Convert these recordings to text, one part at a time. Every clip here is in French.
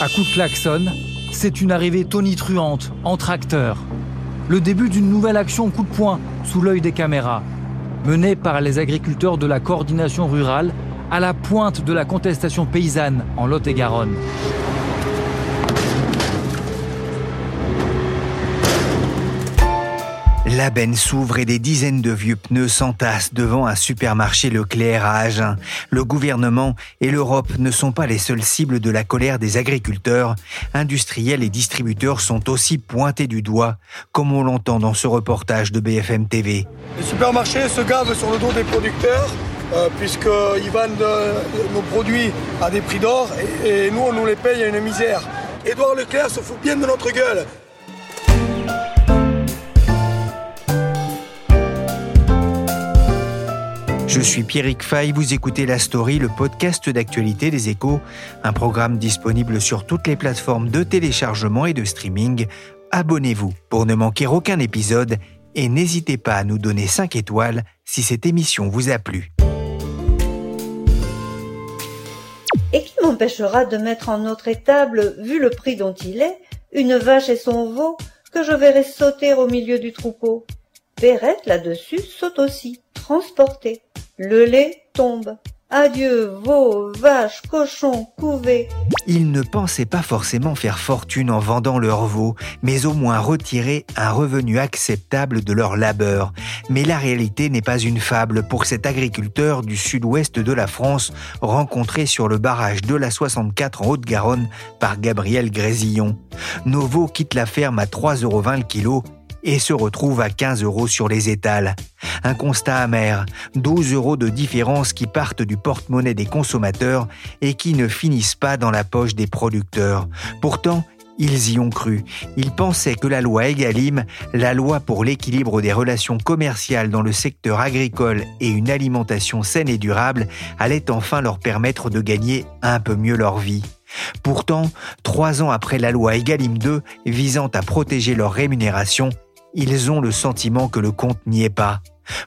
À coup de klaxon, c'est une arrivée tonitruante en tracteur. Le début d'une nouvelle action coup de poing sous l'œil des caméras, menée par les agriculteurs de la coordination rurale à la pointe de la contestation paysanne en Lot-et-Garonne. La benne s'ouvre et des dizaines de vieux pneus s'entassent devant un supermarché Leclerc à Agen. Le gouvernement et l'Europe ne sont pas les seules cibles de la colère des agriculteurs. Industriels et distributeurs sont aussi pointés du doigt, comme on l'entend dans ce reportage de BFM TV. Les supermarchés se gavent sur le dos des producteurs. Euh, puisqu'ils vendent euh, nos produits à des prix d'or et, et nous on nous les paye à une misère. Édouard Leclerc se fout bien de notre gueule. Je suis Pierrick Fay, vous écoutez La Story, le podcast d'actualité des échos, un programme disponible sur toutes les plateformes de téléchargement et de streaming. Abonnez-vous pour ne manquer aucun épisode et n'hésitez pas à nous donner 5 étoiles si cette émission vous a plu. Et qui m'empêchera de mettre en notre étable, vu le prix dont il est, une vache et son veau que je verrai sauter au milieu du troupeau? Perrette, là-dessus, saute aussi, transportée. Le lait tombe. Adieu, veaux, vaches, cochons, couvées. Ils ne pensaient pas forcément faire fortune en vendant leurs veaux, mais au moins retirer un revenu acceptable de leur labeur. Mais la réalité n'est pas une fable pour cet agriculteur du sud-ouest de la France rencontré sur le barrage de la 64 en Haute-Garonne par Gabriel Grésillon. Nos veaux quittent la ferme à 3,20 euros le kilo et se retrouve à 15 euros sur les étals. Un constat amer, 12 euros de différence qui partent du porte-monnaie des consommateurs et qui ne finissent pas dans la poche des producteurs. Pourtant, ils y ont cru. Ils pensaient que la loi Egalim, la loi pour l'équilibre des relations commerciales dans le secteur agricole et une alimentation saine et durable, allait enfin leur permettre de gagner un peu mieux leur vie. Pourtant, trois ans après la loi Egalim 2 visant à protéger leur rémunération, ils ont le sentiment que le compte n'y est pas.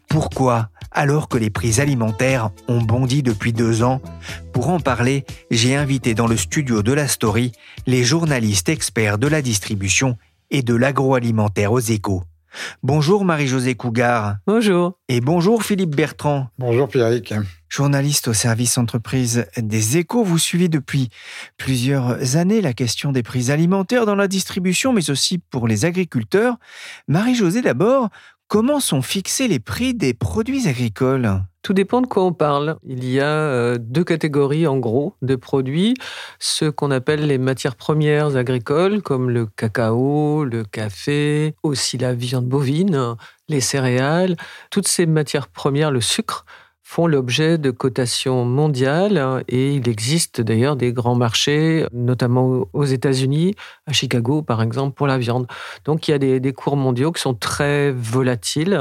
Pourquoi alors que les prix alimentaires ont bondi depuis deux ans? Pour en parler, j'ai invité dans le studio de la Story les journalistes experts de la distribution et de l'agroalimentaire aux échos. Bonjour Marie-Josée Cougar. Bonjour. Et bonjour Philippe Bertrand. Bonjour Pierrick. Journaliste au service entreprise des échos, vous suivez depuis plusieurs années la question des prix alimentaires dans la distribution, mais aussi pour les agriculteurs. Marie-Josée d'abord, comment sont fixés les prix des produits agricoles? Tout dépend de quoi on parle. Il y a euh, deux catégories en gros de produits. Ceux qu'on appelle les matières premières agricoles, comme le cacao, le café, aussi la viande bovine, les céréales. Toutes ces matières premières, le sucre, font l'objet de cotations mondiales et il existe d'ailleurs des grands marchés, notamment aux États-Unis, à Chicago par exemple, pour la viande. Donc il y a des, des cours mondiaux qui sont très volatiles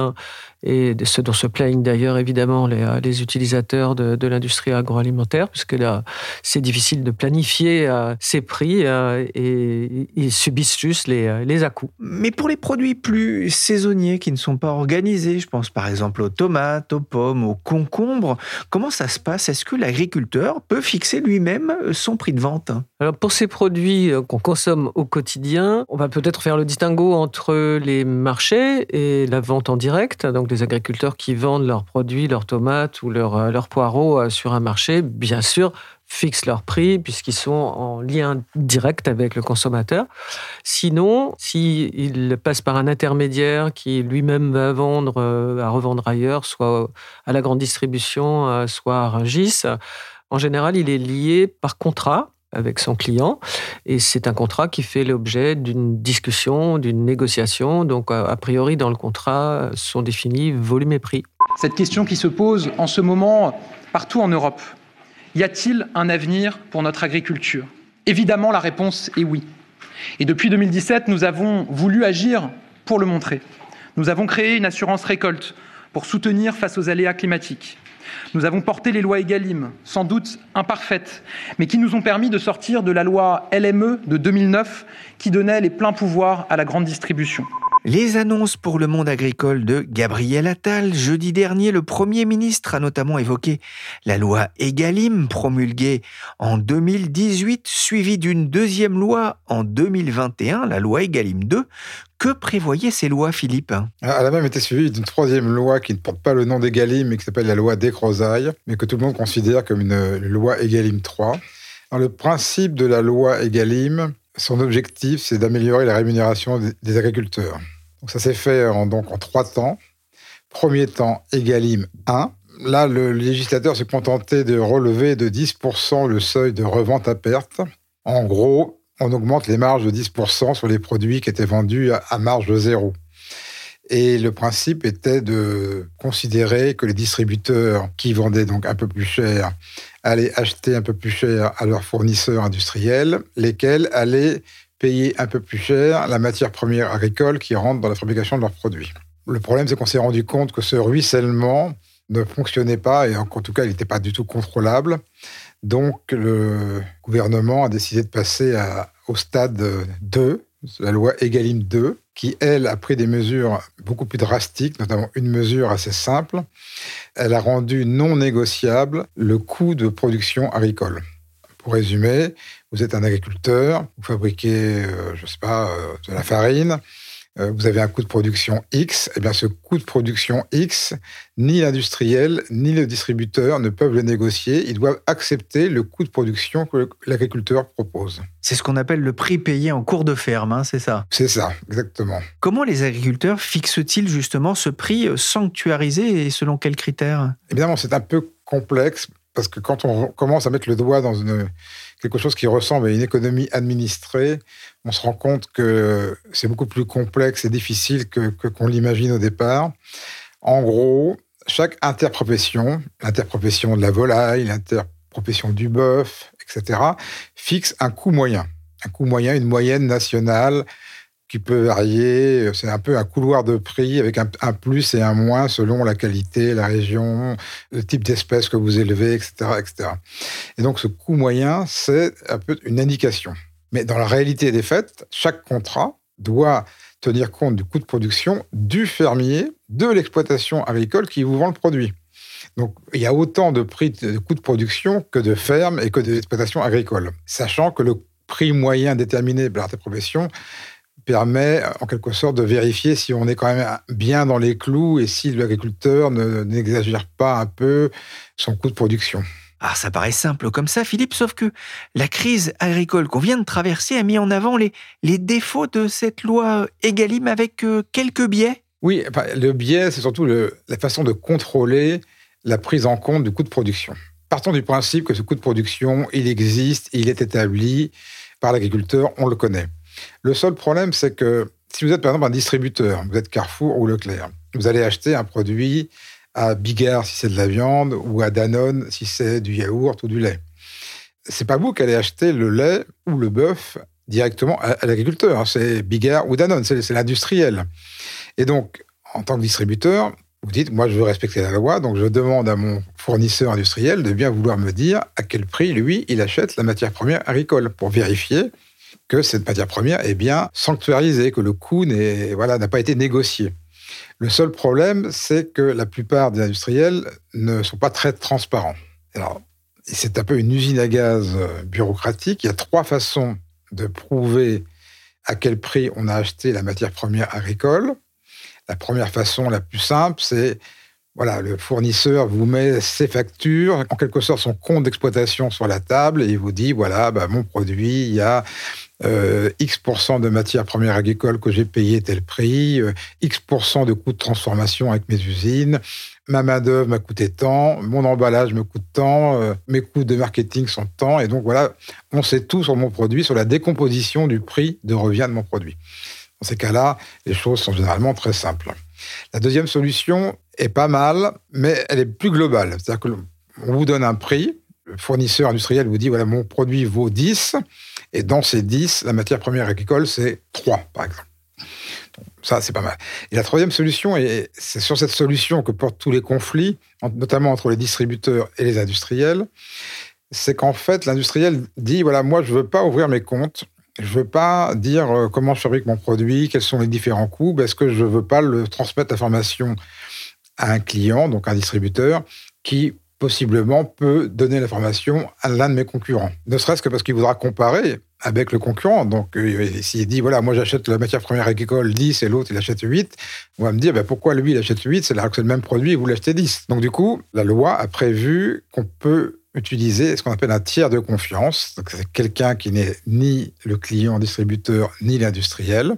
et ce dont se plaignent d'ailleurs évidemment les, euh, les utilisateurs de, de l'industrie agroalimentaire, puisque là, c'est difficile de planifier euh, ces prix euh, et ils subissent juste les, les à-coups. Mais pour les produits plus saisonniers qui ne sont pas organisés, je pense par exemple aux tomates, aux pommes, aux concombres, comment ça se passe? Est-ce que l'agriculteur peut fixer lui-même son prix de vente? Alors pour ces produits qu'on consomme au quotidien, on va peut-être faire le distinguo entre les marchés et la vente en direct, donc des agriculteurs qui vendent leurs produits, leurs tomates ou leurs, euh, leurs poireaux euh, sur un marché, bien sûr, fixent leur prix puisqu'ils sont en lien direct avec le consommateur. Sinon, s'ils passent par un intermédiaire qui lui-même va vendre, euh, à revendre ailleurs, soit à la grande distribution, soit à Rungis, en général, il est lié par contrat avec son client. Et c'est un contrat qui fait l'objet d'une discussion, d'une négociation. Donc, a priori, dans le contrat, sont définis volume et prix. Cette question qui se pose en ce moment partout en Europe. Y a-t-il un avenir pour notre agriculture? Évidemment, la réponse est oui. Et depuis 2017, nous avons voulu agir pour le montrer. Nous avons créé une assurance récolte pour soutenir face aux aléas climatiques. Nous avons porté les lois EGalim, sans doute imparfaites, mais qui nous ont permis de sortir de la loi LME de 2009 qui donnait les pleins pouvoirs à la grande distribution. Les annonces pour le monde agricole de Gabriel Attal. Jeudi dernier, le Premier ministre a notamment évoqué la loi Egalim promulguée en 2018, suivie d'une deuxième loi en 2021, la loi Egalim 2. Que prévoyaient ces lois, Philippe? Elle a même été suivie d'une troisième loi qui ne porte pas le nom d'Egalim, mais qui s'appelle la loi Descrozailles, mais que tout le monde considère comme une, loi Egalim 3. le principe de la loi Egalim, son objectif, c'est d'améliorer la rémunération des agriculteurs ça s'est fait en, donc, en trois temps. Premier temps, Egalim 1. Là, le législateur s'est contenté de relever de 10% le seuil de revente à perte. En gros, on augmente les marges de 10% sur les produits qui étaient vendus à marge de zéro. Et le principe était de considérer que les distributeurs qui vendaient donc un peu plus cher allaient acheter un peu plus cher à leurs fournisseurs industriels, lesquels allaient payer un peu plus cher la matière première agricole qui rentre dans la fabrication de leurs produits. Le problème, c'est qu'on s'est rendu compte que ce ruissellement ne fonctionnait pas et en tout cas, il n'était pas du tout contrôlable. Donc, le gouvernement a décidé de passer au stade 2, la loi Egalim 2, qui, elle, a pris des mesures beaucoup plus drastiques, notamment une mesure assez simple. Elle a rendu non négociable le coût de production agricole. Pour résumer, vous êtes un agriculteur, vous fabriquez, euh, je ne sais pas, euh, de la farine, vous avez un coût de production X, et eh bien ce coût de production X, ni l'industriel ni le distributeur ne peuvent le négocier. Ils doivent accepter le coût de production que l'agriculteur propose. C'est ce qu'on appelle le prix payé en cours de ferme, hein, c'est ça? C'est ça, exactement. Comment les agriculteurs fixent-ils justement ce prix sanctuarisé et selon quels critères? Évidemment, c'est un peu complexe parce que quand on commence à mettre le doigt dans quelque chose qui ressemble à une économie administrée, on se rend compte que c'est beaucoup plus complexe et difficile que, qu'on l'imagine au départ. En gros, chaque interprofession, l'interprofession de la volaille, l'interprofession du bœuf, etc., fixe un coût moyen. Un coût moyen, une moyenne nationale qui peut varier. C'est un peu un couloir de prix avec un, plus et un moins selon la qualité, la région, le type d'espèce que vous élevez, etc., etc. Et donc, ce coût moyen, c'est un peu une indication. Mais dans la réalité des faits, chaque contrat doit tenir compte du coût de production du fermier, de l'exploitation agricole qui vous vend le produit. Donc, il y a autant de prix de coût de production que de ferme et que d'exploitation agricole. Sachant que le prix moyen déterminé par la profession permet en quelque sorte de vérifier si on est quand même bien dans les clous et si l'agriculteur n'exagère pas un peu son coût de production. Ah, ça paraît simple comme ça, Philippe, sauf que la crise agricole qu'on vient de traverser a mis en avant les, les défauts de cette loi Egalim avec euh, quelques biais. Oui, le biais, c'est surtout la façon de contrôler la prise en compte du coût de production. Partons du principe que ce coût de production, il existe, il est établi par l'agriculteur, on le connaît. Le seul problème, c'est que si vous êtes par exemple un distributeur, vous êtes Carrefour ou Leclerc, vous allez acheter un produit à Bigard si c'est de la viande ou à Danone si c'est du yaourt ou du lait. C'est pas vous qui allez acheter le lait ou le bœuf directement à, l'agriculteur. Hein. C'est Bigard ou Danone, c'est l'industriel. Et donc, en tant que distributeur, vous dites, moi, je veux respecter la loi, donc je demande à mon fournisseur industriel de bien vouloir me dire à quel prix, lui, il achète la matière première agricole pour vérifier que cette matière première est bien sanctuarisée, que le coût n'a voilà, pas été négocié. Le seul problème, c'est que la plupart des industriels ne sont pas très transparents. Alors, c'est un peu une usine à gaz euh, bureaucratique. Il y a trois façons de prouver à quel prix on a acheté la matière première agricole. La première façon, la plus simple, c'est voilà, le fournisseur vous met ses factures, en quelque sorte son compte d'exploitation sur la table et il vous dit voilà, bah, mon produit, il y a euh, X% de matières premières agricoles que j'ai payé tel prix, euh, X% de coûts de transformation avec mes usines, ma main-d'œuvre m'a coûté tant, mon emballage me coûte tant, euh, mes coûts de marketing sont tant. Et donc voilà, on sait tout sur mon produit, sur la décomposition du prix de revient de mon produit. Dans ces cas-là, les choses sont généralement très simples. La deuxième solution est pas mal, mais elle est plus globale. C'est-à-dire qu'on vous donne un prix, le fournisseur industriel vous dit, voilà, mon produit vaut 10, et dans ces 10, la matière première agricole, c'est 3, par exemple. ça, c'est pas mal. Et la troisième solution, et c'est sur cette solution que portent tous les conflits, notamment entre les distributeurs et les industriels, c'est qu'en fait, l'industriel dit, voilà, moi, je veux pas ouvrir mes comptes, je veux pas dire euh, comment je fabrique mon produit, quels sont les différents coûts, parce que je veux pas le transmettre l'information à un client, donc un distributeur, qui possiblement peut donner l'information à l'un de mes concurrents. Ne serait-ce que parce qu'il voudra comparer avec le concurrent. Donc, euh, s'il dit, voilà, moi j'achète la matière première agricole 10 et l'autre il achète 8, on va me dire, ben, pourquoi lui il achète 8 C'est le même produit et vous l'achetez 10. Donc, du coup, la loi a prévu qu'on peut utiliser ce qu'on appelle un tiers de confiance. C'est quelqu'un qui n'est ni le client distributeur ni l'industriel.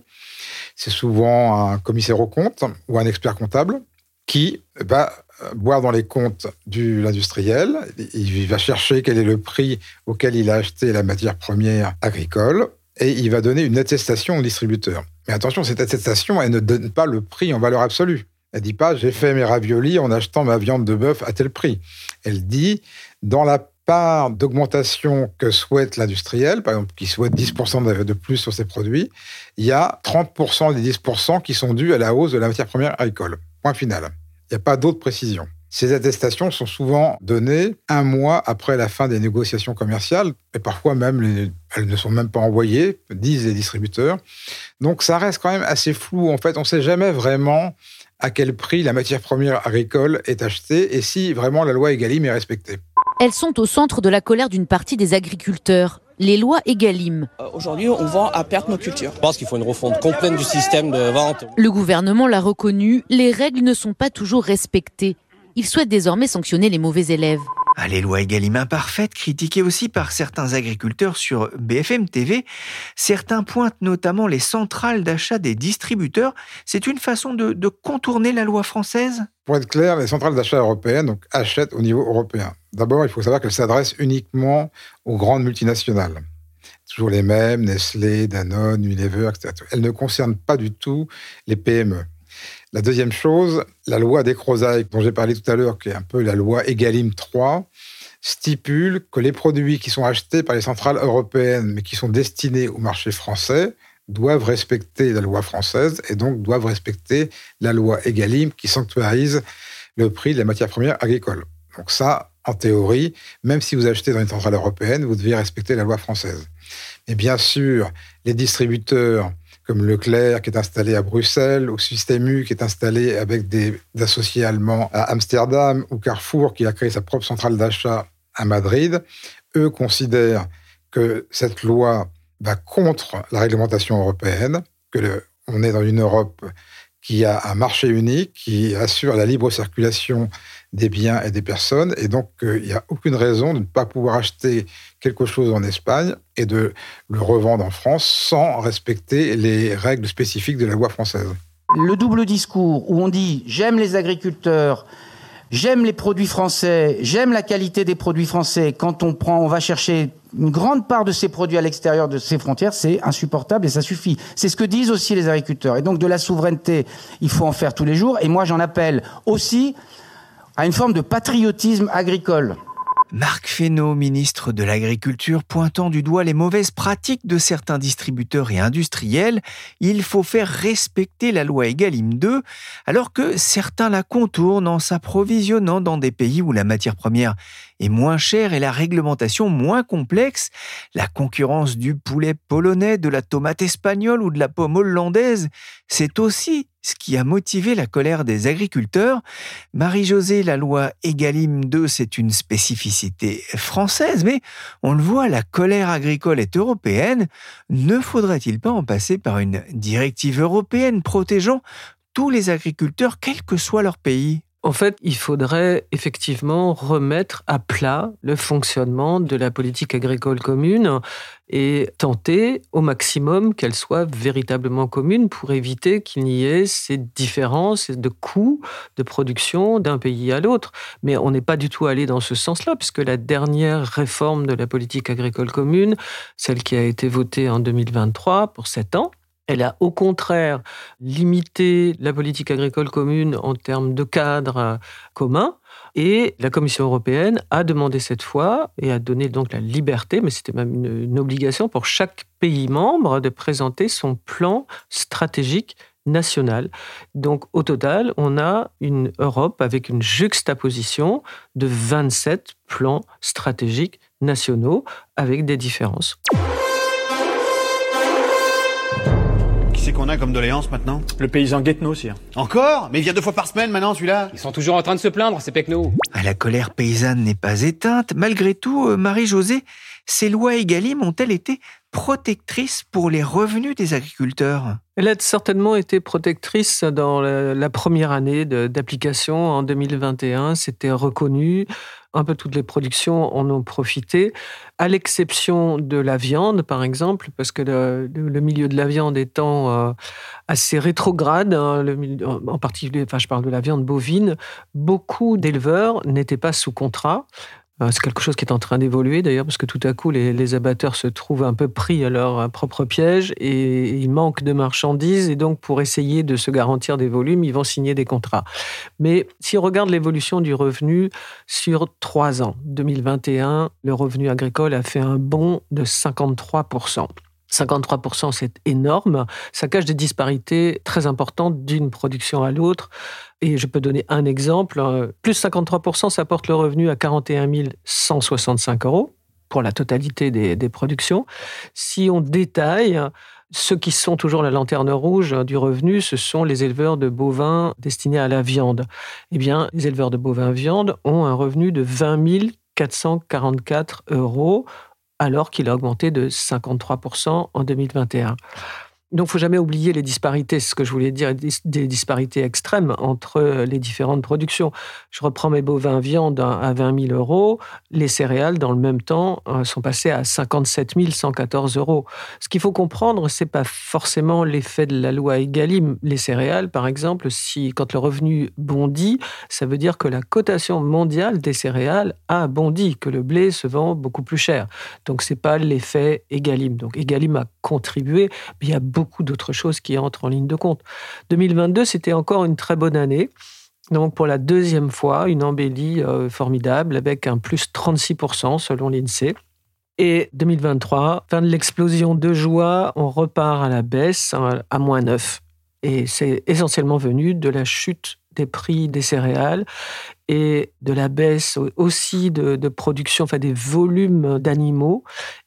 C'est souvent un commissaire au compte ou un expert comptable qui va boire dans les comptes de l'industriel. Il va chercher quel est le prix auquel il a acheté la matière première agricole et il va donner une attestation au distributeur. Mais attention, cette attestation, elle ne donne pas le prix en valeur absolue. Elle dit pas j'ai fait mes raviolis en achetant ma viande de bœuf à tel prix. Elle dit dans la part d'augmentation que souhaite l'industriel, par exemple qui souhaite 10% de plus sur ses produits, il y a 30% des 10% qui sont dus à la hausse de la matière première agricole. Point final. Il n'y a pas d'autres précisions. Ces attestations sont souvent données un mois après la fin des négociations commerciales, et parfois même elles ne sont même pas envoyées, disent les distributeurs. Donc ça reste quand même assez flou. En fait, on ne sait jamais vraiment à quel prix la matière première agricole est achetée et si vraiment la loi Egalim est respectée. Elles sont au centre de la colère d'une partie des agriculteurs les lois Egalim. Euh, aujourd'hui, on vend à perte nos cultures. Je pense qu'il faut une refonte complète du système de vente. Le gouvernement l'a reconnu, les règles ne sont pas toujours respectées. Il souhaite désormais sanctionner les mauvais élèves. Les lois Egalim imparfaites, critiquées aussi par certains agriculteurs sur BFM TV, certains pointent notamment les centrales d'achat des distributeurs. C'est une façon de, de, contourner la loi française? Pour être clair, les centrales d'achat européennes donc, achètent au niveau européen. D'abord, il faut savoir qu'elles s'adressent uniquement aux grandes multinationales. Toujours les mêmes, Nestlé, Danone, Unilever, etc. Elles ne concernent pas du tout les PME. La deuxième chose, la loi des Crozailles, dont j'ai parlé tout à l'heure, qui est un peu la loi Egalim 3, stipule que les produits qui sont achetés par les centrales européennes, mais qui sont destinés au marché français, doivent respecter la loi française et donc doivent respecter la loi Egalim qui sanctuarise le prix de la matière première agricole. Donc ça, en théorie, même si vous achetez dans une centrale européenne, vous devez respecter la loi française. Mais bien sûr, les distributeurs comme Leclerc qui est installé à Bruxelles, ou Système U qui est installé avec des associés allemands à Amsterdam, ou Carrefour qui a créé sa propre centrale d'achat à Madrid, eux considèrent que cette loi va contre la réglementation européenne, que on est dans une Europe qui a un marché unique, qui assure la libre circulation des biens et des personnes. Et donc, euh, il n'y a aucune raison de ne pas pouvoir acheter quelque chose en Espagne et de le revendre en France sans respecter les règles spécifiques de la loi française. Le double discours où on dit j'aime les agriculteurs, j'aime les produits français, j'aime la qualité des produits français. Quand on prend, on va chercher une grande part de ces produits à l'extérieur de ces frontières, c'est insupportable et ça suffit. C'est ce que disent aussi les agriculteurs. Et donc de la souveraineté, il faut en faire tous les jours. Et moi, j'en appelle aussi à une forme de patriotisme agricole. Marc Fesneau, ministre de l'Agriculture, pointant du doigt les mauvaises pratiques de certains distributeurs et industriels, il faut faire respecter la loi Egalim 2, alors que certains la contournent en s'approvisionnant dans des pays où la matière première est moins chère et la réglementation moins complexe. La concurrence du poulet polonais, de la tomate espagnole ou de la pomme hollandaise, c'est aussi ce qui a motivé la colère des agriculteurs. Marie-Josée, la loi Egalim 2, c'est une spécificité française, mais on le voit, la colère agricole est européenne. Ne faudrait-il pas en passer par une directive européenne protégeant tous les agriculteurs, quel que soit leur pays? En fait, il faudrait effectivement remettre à plat le fonctionnement de la politique agricole commune et tenter au maximum qu'elle soit véritablement commune pour éviter qu'il n'y ait ces différences de coûts de production d'un pays à l'autre. Mais on n'est pas du tout allé dans ce sens-là, puisque la dernière réforme de la politique agricole commune, celle qui a été votée en 2023 pour sept ans, elle a au contraire limité la politique agricole commune en termes de cadre commun. Et la Commission européenne a demandé cette fois et a donné donc la liberté, mais c'était même une, obligation pour chaque pays membre de présenter son plan stratégique national. Donc au total, on a une Europe avec une juxtaposition de 27 plans stratégiques nationaux avec des différences. A comme doléance maintenant? Le paysan Guetno, sire. Encore? Mais il vient deux fois par semaine maintenant, celui-là? Ils sont toujours en train de se plaindre, ces pecnos. Ah, la colère paysanne n'est pas éteinte. Malgré tout, euh, Marie-Josée, ces lois Egalim ont-elles été protectrices pour les revenus des agriculteurs? Elle a certainement été protectrice dans la première année d'application en 2021. C'était reconnu un peu toutes les productions en ont profité, à l'exception de la viande, par exemple, parce que le, milieu de la viande étant euh, assez rétrograde, hein, en particulier, enfin, je parle de la viande bovine, beaucoup d'éleveurs n'étaient pas sous contrat. Euh, c'est quelque chose qui est en train d'évoluer d'ailleurs, parce que tout à coup, les, abatteurs se trouvent un peu pris à leur euh, propre piège et ils manquent de marchandises. Et donc, pour essayer de se garantir des volumes, ils vont signer des contrats. Mais si on regarde l'évolution du revenu sur trois ans, 2021, le revenu agricole a fait un bond de 53% 53%, c'est énorme. Ça cache des disparités très importantes d'une production à l'autre. Et je peux donner un exemple. Euh, plus 53%, ça porte le revenu à 41 165 euros pour la totalité des, des productions. Si on détaille, ceux qui sont toujours la lanterne rouge du revenu, ce sont les éleveurs de bovins destinés à la viande. Eh bien, les éleveurs de bovins viande ont un revenu de 20 444 euros alors qu'il a augmenté de 53% en 2021. Donc, il faut jamais oublier les disparités, ce que je voulais dire, des disparités extrêmes entre les différentes productions. Je reprends mes bovins viande à 20 000 euros. Les céréales, dans le même temps, euh, sont passées à 57 114 euros. Ce qu'il faut comprendre, c'est pas forcément l'effet de la loi Egalim. Les céréales, par exemple, si quand le revenu bondit, ça veut dire que la cotation mondiale des céréales a bondi, que le blé se vend beaucoup plus cher. Donc, c'est pas l'effet Egalim. Donc, Egalim a contribué, mais il y a d'autres choses qui entrent en ligne de compte. 2022, c'était encore une très bonne année. Donc pour la deuxième fois, une embellie euh, formidable avec un plus 36% selon l'INSEE. Et 2023, fin de l'explosion de joie, on repart à la baisse à moins 9. Et c'est essentiellement venu de la chute des prix des céréales et de la baisse aussi de, production, enfin des volumes d'animaux.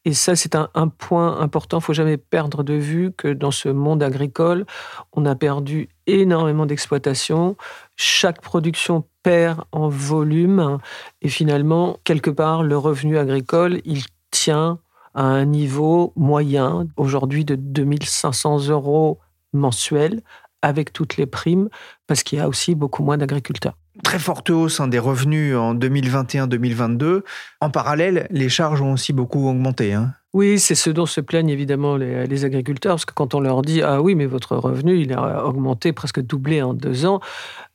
Et ça, c'est un, point important. Il faut jamais perdre de vue que dans ce monde agricole, on a perdu énormément d'exploitation. Chaque production perd en volume et finalement, quelque part, le revenu agricole, il tient à un niveau moyen aujourd'hui de 2500 euros mensuels avec toutes les primes, parce qu'il y a aussi beaucoup moins d'agriculteurs. Très forte hausse hein, des revenus en 2021-2022. En parallèle, les charges ont aussi beaucoup augmenté. Hein. Oui, c'est ce dont se plaignent évidemment les, agriculteurs, parce que quand on leur dit Ah oui, mais votre revenu, il a augmenté, presque doublé en deux ans,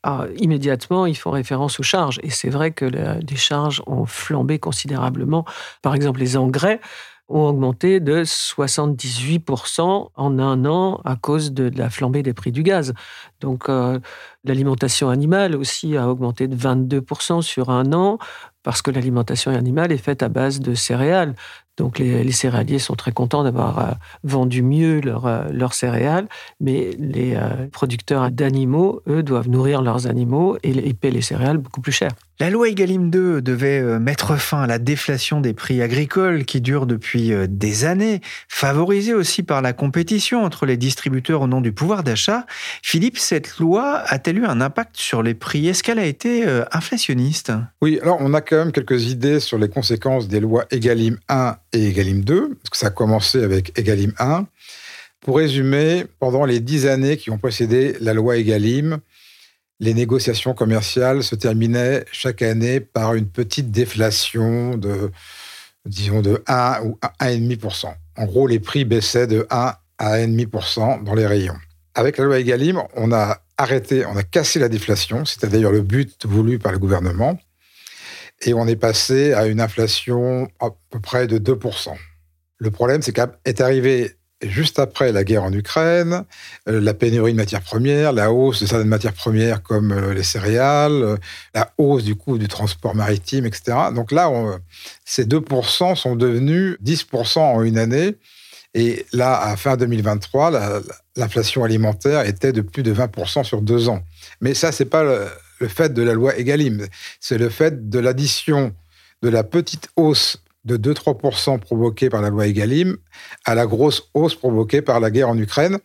ah, immédiatement, ils font référence aux charges. Et c'est vrai que les charges ont flambé considérablement. Par exemple, les engrais ont augmenté de 78% en un an à cause de la flambée des prix du gaz. Donc euh, l'alimentation animale aussi a augmenté de 22% sur un an parce que l'alimentation animale est faite à base de céréales. Donc les, céréaliers sont très contents d'avoir euh, vendu mieux leurs euh, céréales, mais les producteurs d'animaux, eux, doivent nourrir leurs animaux et ils paient les céréales beaucoup plus cher. La loi Egalim 2 devait euh, mettre fin à la déflation des prix agricoles qui dure depuis euh, des années, favorisée aussi par la compétition entre les distributeurs au nom du pouvoir d'achat. Philippe, cette loi a-t-elle eu un impact sur les prix? Est-ce qu'elle a été euh, inflationniste? Oui, alors on a quand même quelques idées sur les conséquences des lois Egalim 1 et Egalim 2, parce que ça a commencé avec Egalim 1. Pour résumer, pendant les dix années qui ont précédé la loi Egalim, les négociations commerciales se terminaient chaque année par une petite déflation de, disons, de 1 ou 1,5%. En gros, les prix baissaient de 1 à 1,5% dans les rayons. Avec la loi Egalim, on a arrêté, on a cassé la déflation, c'était d'ailleurs le but voulu par le gouvernement, et on est passé à une inflation à peu près de 2%. Le problème, c'est qu'est arrivé juste après la guerre en Ukraine, euh, la pénurie de matières premières, la hausse de certaines matières premières comme euh, les céréales, euh, la hausse du coût du transport maritime, etc. Donc là, ces 2% sont devenus 10% en une année. Et là, à fin 2023, l'inflation alimentaire était de plus de 20% sur deux ans. Mais ça, c'est pas le, fait de la loi Egalim, c'est le fait de l'addition de la petite hausse de 2-3% provoquée par la loi Egalim à la grosse hausse provoquée par la guerre en Ukraine.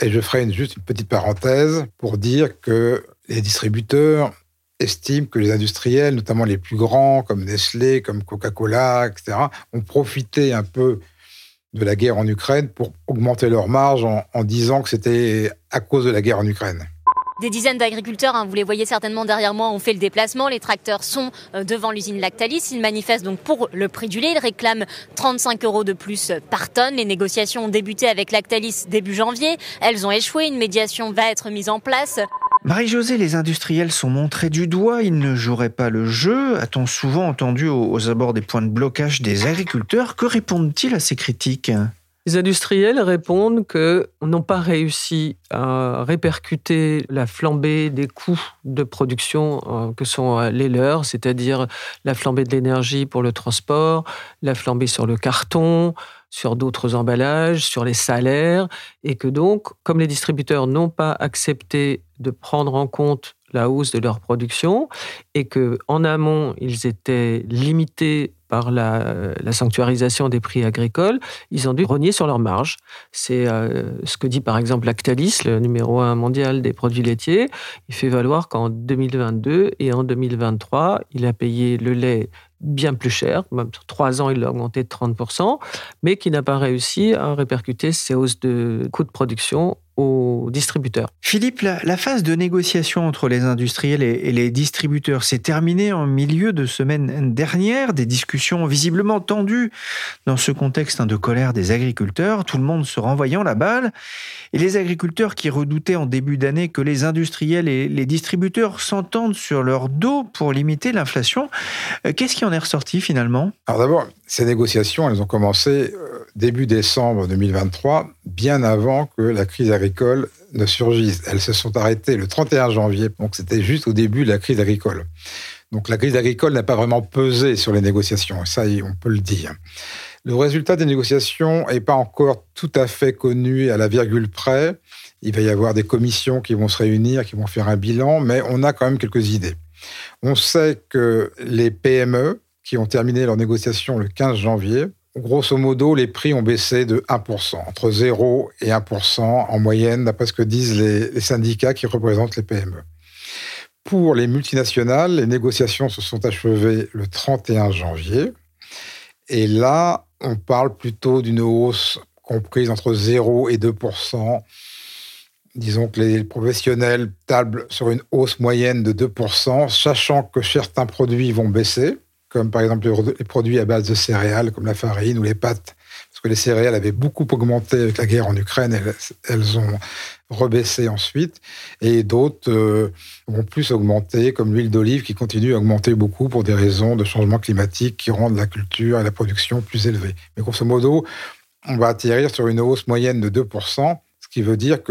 Et je ferai juste une petite parenthèse pour dire que les distributeurs estiment que les industriels, notamment les plus grands comme Nestlé, comme Coca-Cola, etc., ont profité un peu de la guerre en Ukraine pour augmenter leurs marges en disant que c'était à cause de la guerre en Ukraine. Des dizaines d'agriculteurs, hein, vous les voyez certainement derrière moi, ont fait le déplacement. Les tracteurs sont euh, devant l'usine Lactalis. Ils manifestent donc pour le prix du lait. Ils réclament 35 euros de plus par tonne. Les négociations ont débuté avec Lactalis début janvier. Elles ont échoué. Une médiation va être mise en place. Marie-Josée, les industriels sont montrés du doigt, ils ne joueraient pas le jeu. A-t-on souvent entendu aux abords des points de blocage des agriculteurs Que répondent-ils à ces critiques? Les industriels répondent qu'ils n'ont pas réussi à répercuter la flambée des coûts de production euh, que sont euh, les leurs, c'est-à-dire la flambée de l'énergie pour le transport, la flambée sur le carton, sur d'autres emballages, sur les salaires, et que donc, comme les distributeurs n'ont pas accepté de prendre en compte la hausse de leur production et que en amont ils étaient limités la, sanctuarisation des prix agricoles, ils ont dû rogner sur leur marge. C'est euh, ce que dit par exemple Lactalis, le numéro un mondial des produits laitiers. Il fait valoir qu'en 2022 et en 2023, il a payé le lait bien plus cher. Même sur trois ans, il a augmenté de 30%, mais qui n'a pas réussi à répercuter ces hausses de coûts de production aux distributeurs. Philippe, la, phase de négociation entre les industriels et, les distributeurs s'est terminée en milieu de semaine dernière. Des discussions visiblement tendues dans ce contexte hein, de colère des agriculteurs, tout le monde se renvoyant la balle. Et les agriculteurs qui redoutaient en début d'année que les industriels et les distributeurs s'entendent sur leur dos pour limiter l'inflation, euh, qu'est-ce qui est ressorti finalement? Alors d'abord, ces négociations, elles ont commencé euh, début décembre 2023, bien avant que la crise agricole ne surgisse. Elles se sont arrêtées le 31 janvier, donc c'était juste au début de la crise agricole. Donc la crise agricole n'a pas vraiment pesé sur les négociations, ça on peut le dire. Le résultat des négociations n'est pas encore tout à fait connu à la virgule près. Il va y avoir des commissions qui vont se réunir, qui vont faire un bilan, mais on a quand même quelques idées. On sait que les PME, qui ont terminé leurs négociations le 15 janvier, grosso modo, les prix ont baissé de 1%, entre 0 et 1% en moyenne, d'après ce que disent les, syndicats qui représentent les PME. Pour les multinationales, les négociations se sont achevées le 31 janvier. Et là, on parle plutôt d'une hausse comprise entre 0 et 2 Disons que les professionnels tablent sur une hausse moyenne de 2% sachant que certains produits vont baisser comme par exemple les produits à base de céréales, comme la farine ou les pâtes, parce que les céréales avaient beaucoup augmenté avec la guerre en Ukraine, elles, ont rebaissé ensuite, et d'autres euh, vont plus augmenter, comme l'huile d'olive qui continue à augmenter beaucoup pour des raisons de changement climatique qui rendent la culture et la production plus élevées. Mais grosso modo, on va atterrir sur une hausse moyenne de 2%, ce qui veut dire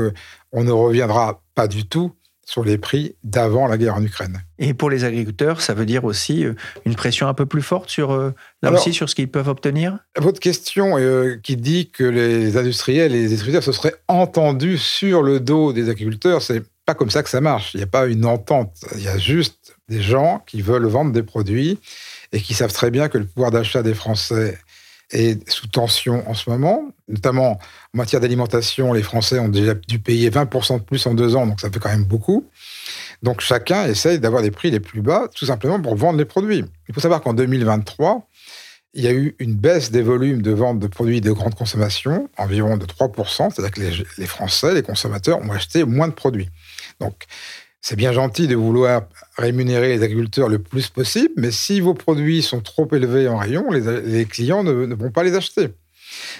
qu'on ne reviendra pas du tout sur les prix d'avant la guerre en Ukraine. Et pour les agriculteurs, ça veut dire aussi euh, une pression un peu plus forte sur euh, là aussi sur ce qu'ils peuvent obtenir? Votre question euh, qui dit que les industriels et les distributeurs se seraient entendus sur le dos des agriculteurs, c'est pas comme ça que ça marche. Il n'y a pas une entente. Il y a juste des gens qui veulent vendre des produits et qui savent très bien que le pouvoir d'achat des Français est sous tension en ce moment. Notamment en matière d'alimentation, les Français ont déjà dû payer 20% de plus en deux ans, donc ça fait quand même beaucoup. Donc chacun essaye d'avoir des prix les plus bas, tout simplement pour vendre les produits. Il faut savoir qu'en 2023, il y a eu une baisse des volumes de vente de produits de grande consommation, environ de 3%, c'est-à-dire que les, Français, les consommateurs, ont acheté moins de produits. Donc C'est bien gentil de vouloir rémunérer les agriculteurs le plus possible, mais si vos produits sont trop élevés en rayon, les, clients ne, vont pas les acheter.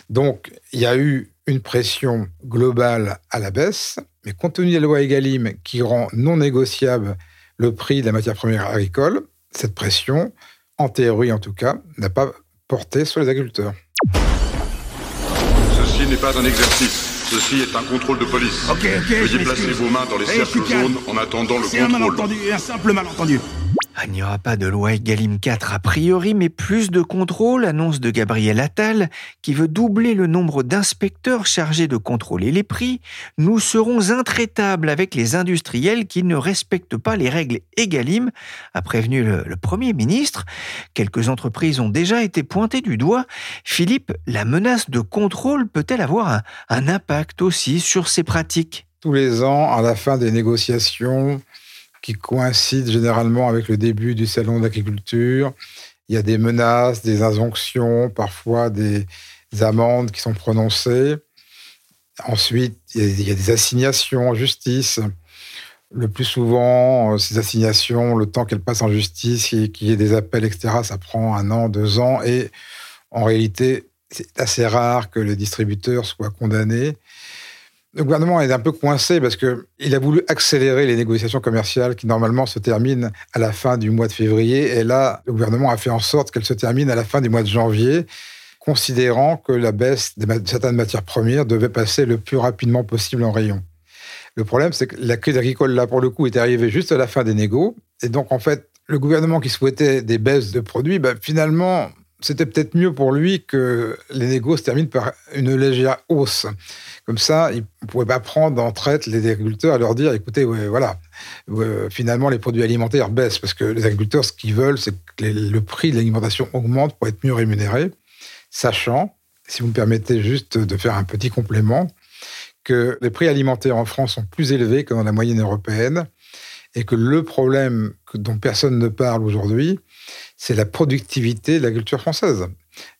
Donc, il y a eu une pression globale à la baisse, mais compte tenu de la loi Egalim qui rend non négociable le prix de la matière première agricole, cette pression, en théorie en tout cas, n'a pas porté sur les agriculteurs. Ceci n'est pas un exercice. Ceci est un contrôle de police. Ok, ok. Veuillez placer vos mains dans les cercles jaunes en attendant le C'est un contrôle. malentendu, un simple malentendu. Il n'y aura pas de loi Egalim 4 a priori, mais plus de contrôle, annonce de Gabriel Attal, qui veut doubler le nombre d'inspecteurs chargés de contrôler les prix. Nous serons intraitables avec les industriels qui ne respectent pas les règles Egalim, a prévenu le, Premier ministre. Quelques entreprises ont déjà été pointées du doigt. Philippe, la menace de contrôle peut-elle avoir un impact aussi sur ces pratiques? Tous les ans, à la fin des négociations, qui coïncide généralement avec le début du salon d'agriculture. Il y a des menaces, des injonctions, parfois des amendes qui sont prononcées. Ensuite, il y a des assignations en justice. Le plus souvent, ces assignations, le temps qu'elles passent en justice, qu'il y ait des appels, etc., ça prend un an, deux ans. Et en réalité, c'est assez rare que le distributeur soit condamné. Le gouvernement est un peu coincé parce qu'il a voulu accélérer les négociations commerciales qui normalement se terminent à la fin du mois de février. Et là, le gouvernement a fait en sorte qu'elles se terminent à la fin du mois de janvier, considérant que la baisse de certaines matières premières devait passer le plus rapidement possible en rayon. Le problème, c'est que la crise agricole, là, pour le coup, est arrivée juste à la fin des négos. Et donc, en fait, le gouvernement qui souhaitait des baisses de produits, ben, finalement, c'était peut-être mieux pour lui que les négos se terminent par une légère hausse. Comme ça, il ne pouvait pas prendre en traite les agriculteurs et leur dire, écoutez, voilà, finalement, les produits alimentaires baissent, parce que les agriculteurs, ce qu'ils veulent, c'est que le prix de l'alimentation augmente pour être mieux rémunéré, sachant, si vous me permettez juste de faire un petit complément, que les prix alimentaires en France sont plus élevés que dans la moyenne européenne, et que le problème dont personne ne parle aujourd'hui, c'est la productivité de l'agriculture française.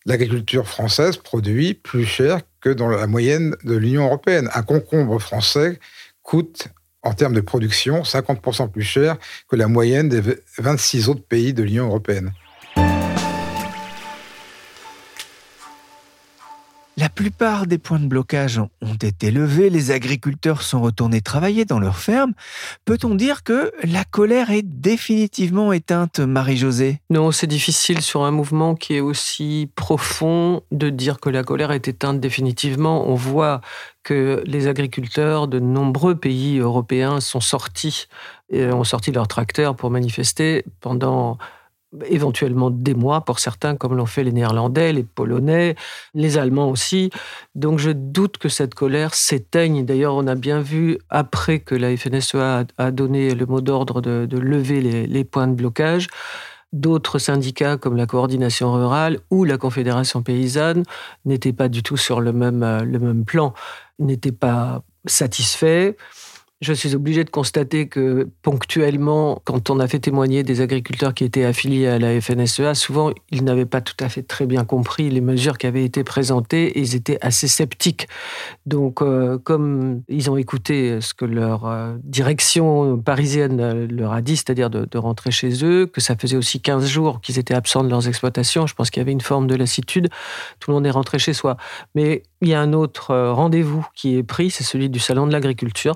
L'agriculture française produit plus cher que dans la moyenne de l'Union européenne. Un concombre français coûte, en termes de production, 50% plus cher que la moyenne des 26 autres pays de l'Union européenne. La plupart des points de blocage ont été levés, les agriculteurs sont retournés travailler dans leurs fermes. Peut-on dire que la colère est définitivement éteinte, Marie-Josée? Non, c'est difficile sur un mouvement qui est aussi profond de dire que la colère est éteinte définitivement. On voit que les agriculteurs de nombreux pays européens sont sortis et ont sorti leurs tracteurs pour manifester pendant éventuellement des mois pour certains, comme l'ont fait les Néerlandais, les Polonais, les Allemands aussi. Donc je doute que cette colère s'éteigne. D'ailleurs, on a bien vu, après que la FNSEA a donné le mot d'ordre de, lever les, les points de blocage, d'autres syndicats comme la coordination rurale ou la confédération paysanne n'étaient pas du tout sur le même, le même plan, n'étaient pas satisfaits. Je suis obligé de constater que ponctuellement, quand on a fait témoigner des agriculteurs qui étaient affiliés à la FNSEA, souvent ils n'avaient pas tout à fait très bien compris les mesures qui avaient été présentées et ils étaient assez sceptiques. Donc, euh, comme ils ont écouté ce que leur euh, direction parisienne leur a dit, c'est-à-dire de, rentrer chez eux, que ça faisait aussi 15 jours qu'ils étaient absents de leurs exploitations, je pense qu'il y avait une forme de lassitude, tout le monde est rentré chez soi. Mais il y a un autre euh, rendez-vous qui est pris, c'est celui du Salon de l'agriculture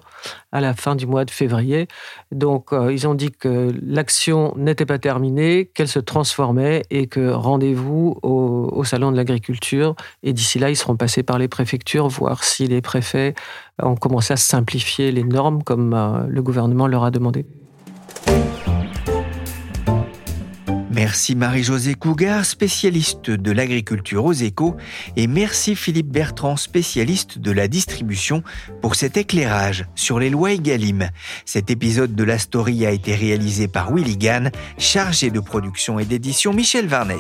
à la fin du mois de février. Donc, euh, ils ont dit que l'action n'était pas terminée, qu'elle se transformait et que rendez-vous au, Salon de l'agriculture. Et d'ici là, ils seront passés par les préfectures, voir si les préfets ont commencé à simplifier les normes comme euh, le gouvernement leur a demandé. Merci Marie-Josée Cougar, spécialiste de l'agriculture aux échos, et merci Philippe Bertrand, spécialiste de la distribution, pour cet éclairage sur les lois Egalim. Cet épisode de la story a été réalisé par Willy Gann, chargé de production et d'édition Michel Varnet.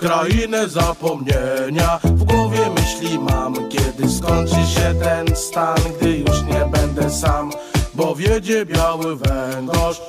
Krainę zapomnienia. W głowie myśli mam Kiedy skończy się ten stan Gdy już nie będę sam Bo wiedzie biały węgorz